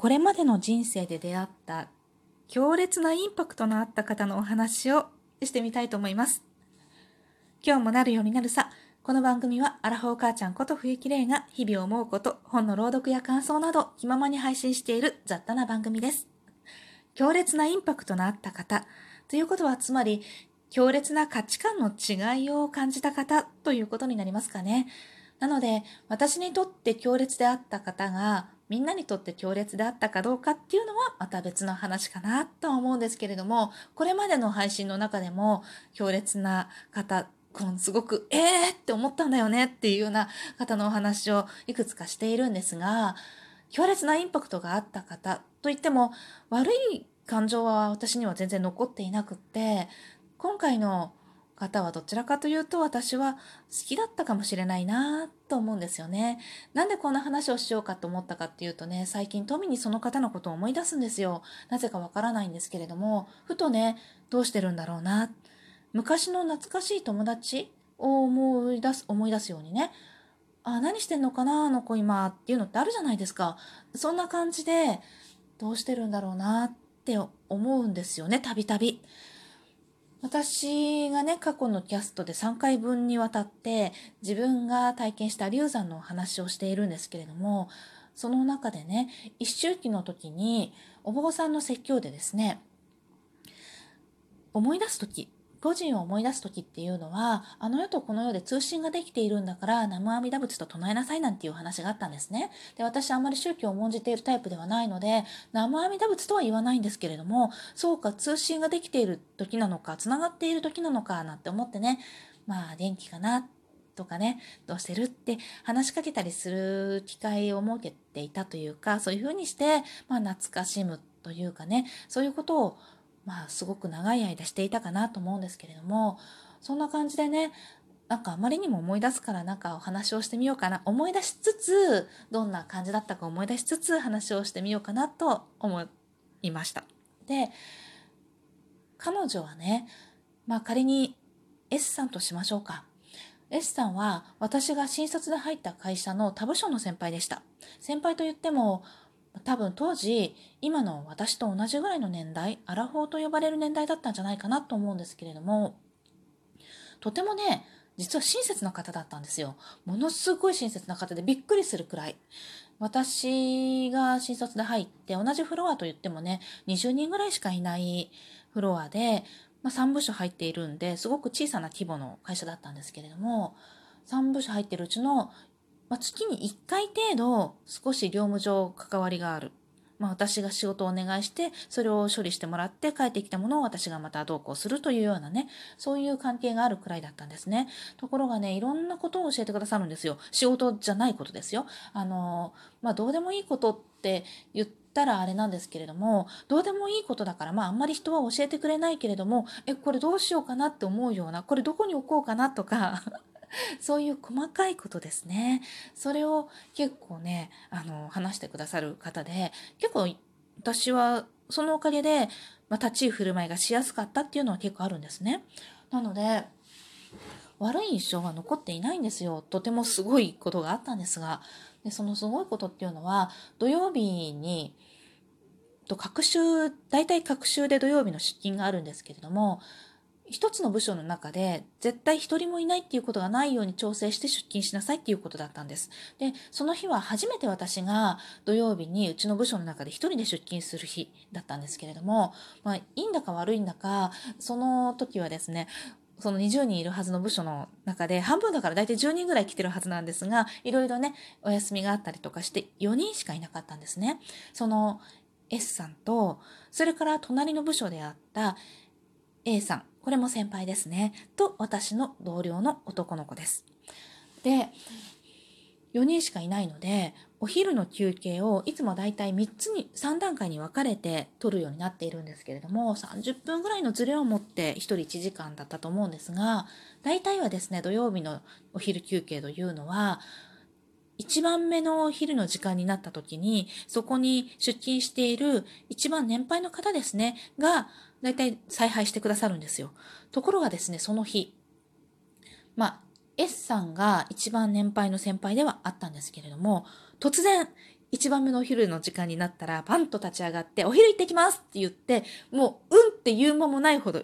これまでの人生で出会った強烈なインパクトのあった方のお話をしてみたいと思います。今日もなるようになるさ。この番組は、アラフォー母ちゃんこと冬木玲が日々思うこと、本の朗読や感想など気ままに配信している雑多な番組です。強烈なインパクトのあった方、ということはつまり、強烈な価値観の違いを感じた方ということになりますかね。なので、私にとって強烈であった方が、みんなにとって強烈であったかどうかっていうのはまた別の話かなとは思うんですけれども、これまでの配信の中でも強烈な方、このすごく、えーって思ったんだよねっていうような方のお話をいくつかしているんですが、強烈なインパクトがあった方といっても、悪い感情は私には全然残っていなくって、今回の方はどちらかというと私は好きだったかもしれないなと思うんですよね。なんでこんな話をしようかと思ったかっていうとね、最近富にその方のことを思い出すんですよ。なぜかわからないんですけれども、ふとね、どうしてるんだろうな。昔の懐かしい友達を思い出す、思い出すようにね。あ、何してんのかなあの子今っていうのってあるじゃないですか。そんな感じで、どうしてるんだろうなって思うんですよね、たびたび。私がね、過去のキャストで3回分にわたって自分が体験した流産の話をしているんですけれども、その中でね、一周期の時にお坊さんの説教でですね、思い出す時、個人を思い出す時っていうのは、あの世とこの世で通信ができているんだから、南無阿弥陀仏と唱えなさいなんていう話があったんですね。で、私あんまり宗教を重んじているタイプではないので、南無阿弥陀仏とは言わないんですけれども、そうか、通信ができている時なのか、繋がっている時なのか、なんて思ってね、まあ、元気かな、とかね、どうしてるって話しかけたりする機会を設けていたというか、そういうふうにして、まあ、懐かしむというかね、そういうことをまあすごく長い間していたかなと思うんですけれどもそんな感じでねなんかあまりにも思い出すからなんかお話をしてみようかな思い出しつつどんな感じだったか思い出しつつ話をしてみようかなと思いました。で彼女はねまあ仮に S さんとしましょうか。S さんは私が新卒で入った会社の他部署の先輩でした。先輩と言っても多分当時今の私と同じぐらいの年代アラフォーと呼ばれる年代だったんじゃないかなと思うんですけれどもとてもね実は親切な方だったんですよ。ものすごい親切な方でびっくりするくらい。私が新卒で入って同じフロアといってもね20人ぐらいしかいないフロアで、まあ、3部署入っているんですごく小さな規模の会社だったんですけれども3部署入ってるうちのまあ、月に1回程度少し業務上関わりがある。まあ、私が仕事をお願いして、それを処理してもらって帰ってきたものを私がまた同行するというようなね、そういう関係があるくらいだったんですね。ところがね、いろんなことを教えてくださるんですよ。仕事じゃないことですよ。あの、まあ、どうでもいいことって言ったらあれなんですけれども、どうでもいいことだから、まああんまり人は教えてくれないけれども、え、これどうしようかなって思うような、これどこに置こうかなとか そういう細かいことですね。それを結構ね、あの、話してくださる方で、結構私はそのおかげで、まあ、立ち居振る舞いがしやすかったっていうのは結構あるんですね。なので、悪い印象は残っていないんですよ。とてもすごいことがあったんですが、でそのすごいことっていうのは、土曜日に、と、各週、大体各週で土曜日の出勤があるんですけれども、一つの部署の中で絶対一人もいないっていうことがないように調整して出勤しなさいっていうことだったんです。で、その日は初めて私が土曜日にうちの部署の中で一人で出勤する日だったんですけれども、まあいいんだか悪いんだか、その時はですね、その20人いるはずの部署の中で半分だから大体10人ぐらい来てるはずなんですが、いろいろね、お休みがあったりとかして4人しかいなかったんですね。その S さんと、それから隣の部署であった A さん、これも先輩ですね。と、私の同僚の男の子です。で、4人しかいないので、お昼の休憩をいつもだいたい3つに、3段階に分かれて取るようになっているんですけれども、30分ぐらいのズレを持って1人1時間だったと思うんですが、大体はですね、土曜日のお昼休憩というのは、1番目のお昼の時間になった時に、そこに出勤している一番年配の方ですね、が、だいたい采配してくださるんですよ。ところがですね、その日、まあ、S さんが一番年配の先輩ではあったんですけれども、突然、一番目のお昼の時間になったら、パンと立ち上がって、お昼行ってきますって言って、もう、うんって言う間もないほど、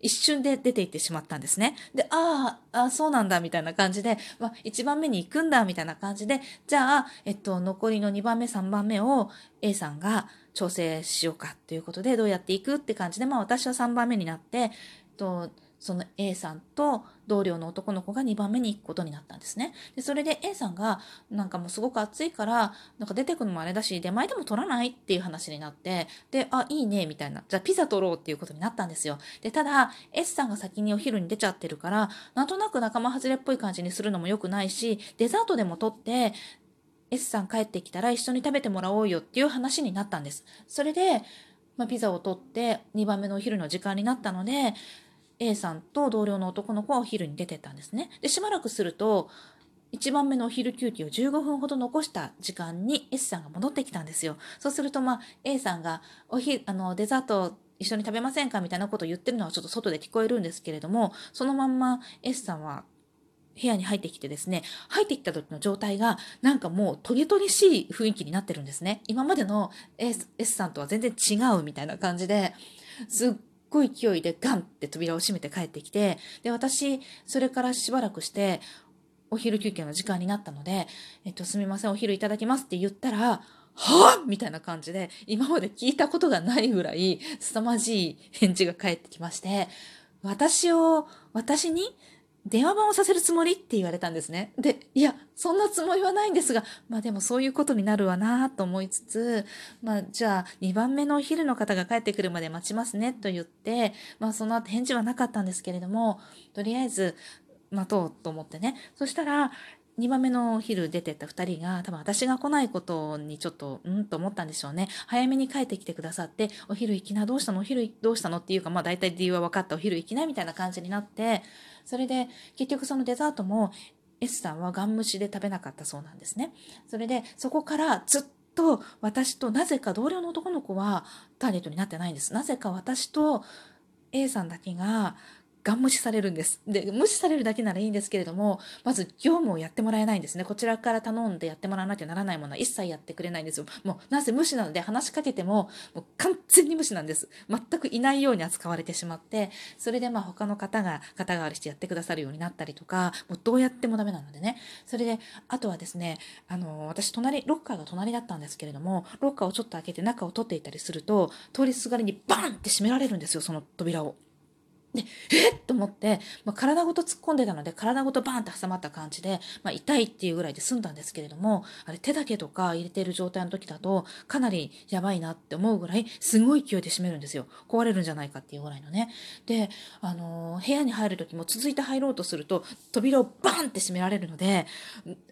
一瞬で出て行ってしまったんですね。で、ああ、そうなんだ、みたいな感じで、まあ、1番目に行くんだ、みたいな感じで、じゃあ、えっと、残りの2番目、3番目を A さんが調整しようかということで、どうやっていくって感じで、まあ、私は3番目になって、えっと、その A さんと同僚の男の子が2番目に行くことになったんですね。で、それで A さんが、なんかもうすごく暑いから、なんか出てくのもあれだし、出前でも取らないっていう話になって、で、あ、いいね、みたいな。じゃあピザ取ろうっていうことになったんですよ。で、ただ、S さんが先にお昼に出ちゃってるから、なんとなく仲間外れっぽい感じにするのも良くないし、デザートでも取って、S さん帰ってきたら一緒に食べてもらおうよっていう話になったんです。それで、まあ、ピザを取って2番目のお昼の時間になったので、A さんと同僚の男の子はお昼に出てったんですね。で、しばらくすると、1番目のお昼休憩を15分ほど残した時間に S さんが戻ってきたんですよ。そうすると、まあ、A さんがおひあのデザート一緒に食べませんかみたいなことを言ってるのはちょっと外で聞こえるんですけれども、そのまんま S さんは部屋に入ってきてですね、入ってきた時の状態がなんかもうトゲトゲしい雰囲気になってるんですね。今までの S, S さんとは全然違うみたいな感じで、すっごい勢いでガンって扉を閉めて帰ってきて、で、私、それからしばらくして、お昼休憩の時間になったので、えっと、すみません、お昼いただきますって言ったら、はぁみたいな感じで、今まで聞いたことがないぐらい、凄まじい返事が返ってきまして、私を、私に電話番をさせるつもり？って言われたんですね。で、いや、そんなつもりはないんですが、まあでもそういうことになるわなと思いつつ、まあじゃあ2番目のお昼の方が帰ってくるまで待ちますねと言って、まあその後返事はなかったんですけれども、とりあえず待とうと思ってね。そしたら、2番目のお昼出てった2人が多分私が来ないことにちょっとうんと思ったんでしょうね。早めに帰ってきてくださってお昼行きなどうしたの？お昼どうしたの？っていうかまあ大体理由は分かった。お昼行きなみたいな感じになってそれで結局そのデザートも S さんはガン虫で食べなかったそうなんですね。それでそこからずっと私となぜか同僚の男の子はターゲットになってないんです。なぜか私と A さんだけがガン無視されるんです。で、無視されるだけならいいんですけれども、まず業務をやってもらえないんですね。こちらから頼んでやってもらわなきゃならないものは一切やってくれないんですよ。もう、なぜ無視なので話しかけても、もう完全に無視なんです。全くいないように扱われてしまって、それでまあ他の方が肩代わりしてやってくださるようになったりとか、もうどうやってもダメなのでね。それで、あとはですね、あの、私隣、ロッカーが隣だったんですけれども、ロッカーをちょっと開けて中を取っていたりすると、通りすがりにバンって閉められるんですよ、その扉を。で、えっ？と思って、まあ、体ごと突っ込んでたので、体ごとバーンって挟まった感じで、まあ、痛いっていうぐらいで済んだんですけれども、あれ手だけとか入れてる状態の時だと、かなりやばいなって思うぐらい、すごい勢いで閉めるんですよ。壊れるんじゃないかっていうぐらいのね。で、あのー、部屋に入る時も続いて入ろうとすると、扉をバーンって閉められるので、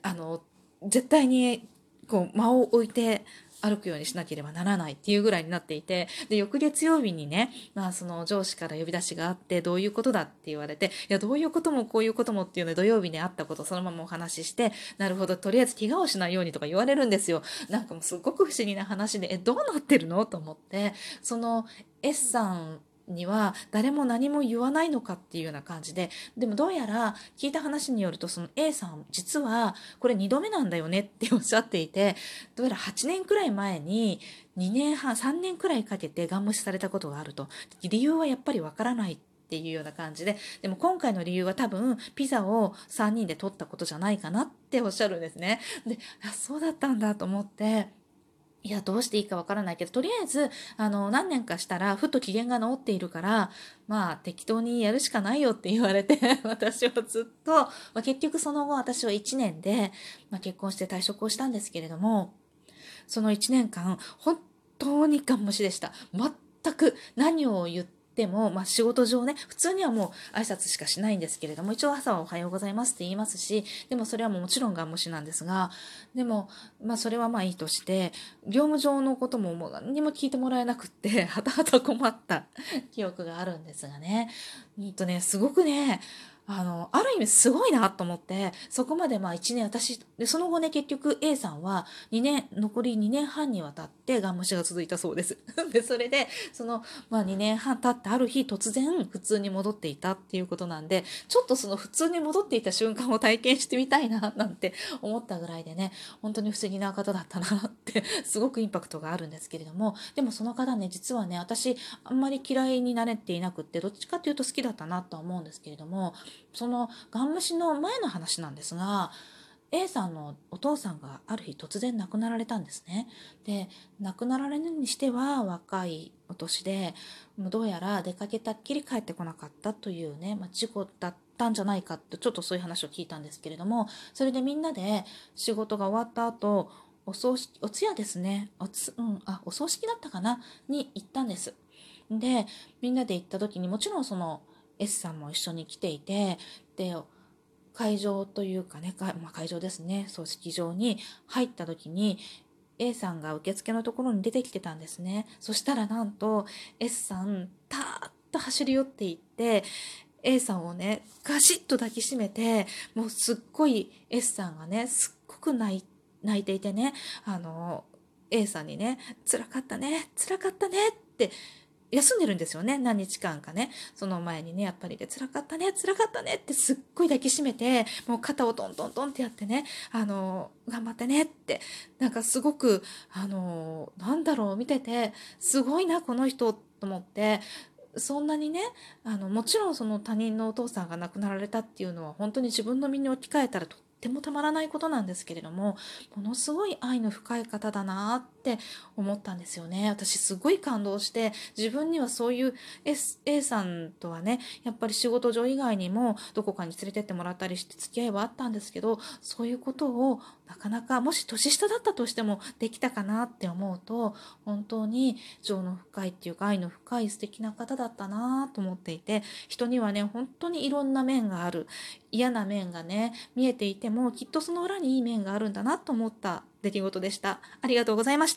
あのー、絶対に、こう、間を置いて、歩くようにしなければならないっていうぐらいになっていて、で、翌月曜日にね、まあその上司から呼び出しがあって、どういうことだって言われて、いや、どういうこともこういうこともっていうので土曜日にあったことそのままお話しして、なるほど、とりあえず怪我をしないようにとか言われるんですよ。なんかもうすっごく不思議な話で、え、どうなってるの？と思って、その S さんには誰も何も言わないのかっていうような感じででもどうやら聞いた話によるとその A さん実はこれ2度目なんだよねっておっしゃっていてどうやら8年くらい前に2年半3年くらいかけてガン無視されたことがあると理由はやっぱりわからないっていうような感じででも今回の理由は多分ピザを3人で取ったことじゃないかなっておっしゃるんですね。でそうだったんだと思っていや、どうしていいかわからないけど、とりあえず、あの、何年かしたら、ふと機嫌が治っているから、まあ、適当にやるしかないよって言われて、私はずっと、まあ、結局その後、私は1年で、まあ、結婚して退職をしたんですけれども、その1年間、本当にガン無視でした。全く何を言って、でも、まあ、仕事上ね、普通にはもう挨拶しかしないんですけれども、一応朝はおはようございますって言いますし、でもそれはもちろんガン無視なんですが、でも、まあ、それはまあいいとして、業務上のことももう何にも聞いてもらえなくって、はたはた困った記憶があるんですがね。うんとね、すごくね、あの、ある意味すごいなと思って、そこまでまあ1年、私、で、その後ね、結局 A さんは2年、残り2年半にわたってガン無視が続いたそうです。で、それで、その、まあ2年半経ってある日突然普通に戻っていたっていうことなんで、ちょっとその普通に戻っていた瞬間を体験してみたいな、なんて思ったぐらいでね、本当に不思議な方だったなって、すごくインパクトがあるんですけれども、でもその方ね、実はね、私、あんまり嫌いになれていなくって、どっちかっていうと好きだったなとは思うんですけれども、そのガン虫の前の話なんですが A さんのお父さんがある日突然亡くなられたんですね。で亡くなられるにしては若いお年でどうやら出かけたっきり帰ってこなかったというね、まあ、事故だったんじゃないかってちょっとそういう話を聞いたんですけれどもそれでみんなで仕事が終わった後お葬式お通夜ですねおつ、うん、あお葬式だったかな？に行ったんです。でみんなで行った時にもちろんその S さんも一緒に来ていてで会場というかね、まあ、会場ですね。葬式場に入った時に A さんが受付のところに出てきてたんですね。そしたらなんと S さんたーっと走り寄っていって A さんをねガシッと抱きしめてもうすっごい S さんがねすっごく泣いていてねあの A さんにね「辛かったね辛かったね」って休んでるんですよね何日間かね。その前にねやっぱりで辛かったね辛かったねってすっごい抱きしめてもう肩をトントントンってやってねあの頑張ってねってなんかすごくあのなんだろう見ててすごいなこの人と思ってそんなにねあのもちろんその他人のお父さんが亡くなられたっていうのは本当に自分の身に置き換えたらとってもたまらないことなんですけれどもものすごい愛の深い方だなっって思ったんですよね私すごい感動して自分にはそういう S A さんとはねやっぱり仕事上以外にもどこかに連れてってもらったりして付き合いはあったんですけどそういうことをなかなかもし年下だったとしてもできたかなって思うと本当に情の深いっていうか愛の深い素敵な方だったなと思っていて人にはね本当にいろんな面がある嫌な面がね見えていてもきっとその裏にいい面があるんだなと思った出来事でした。ありがとうございました。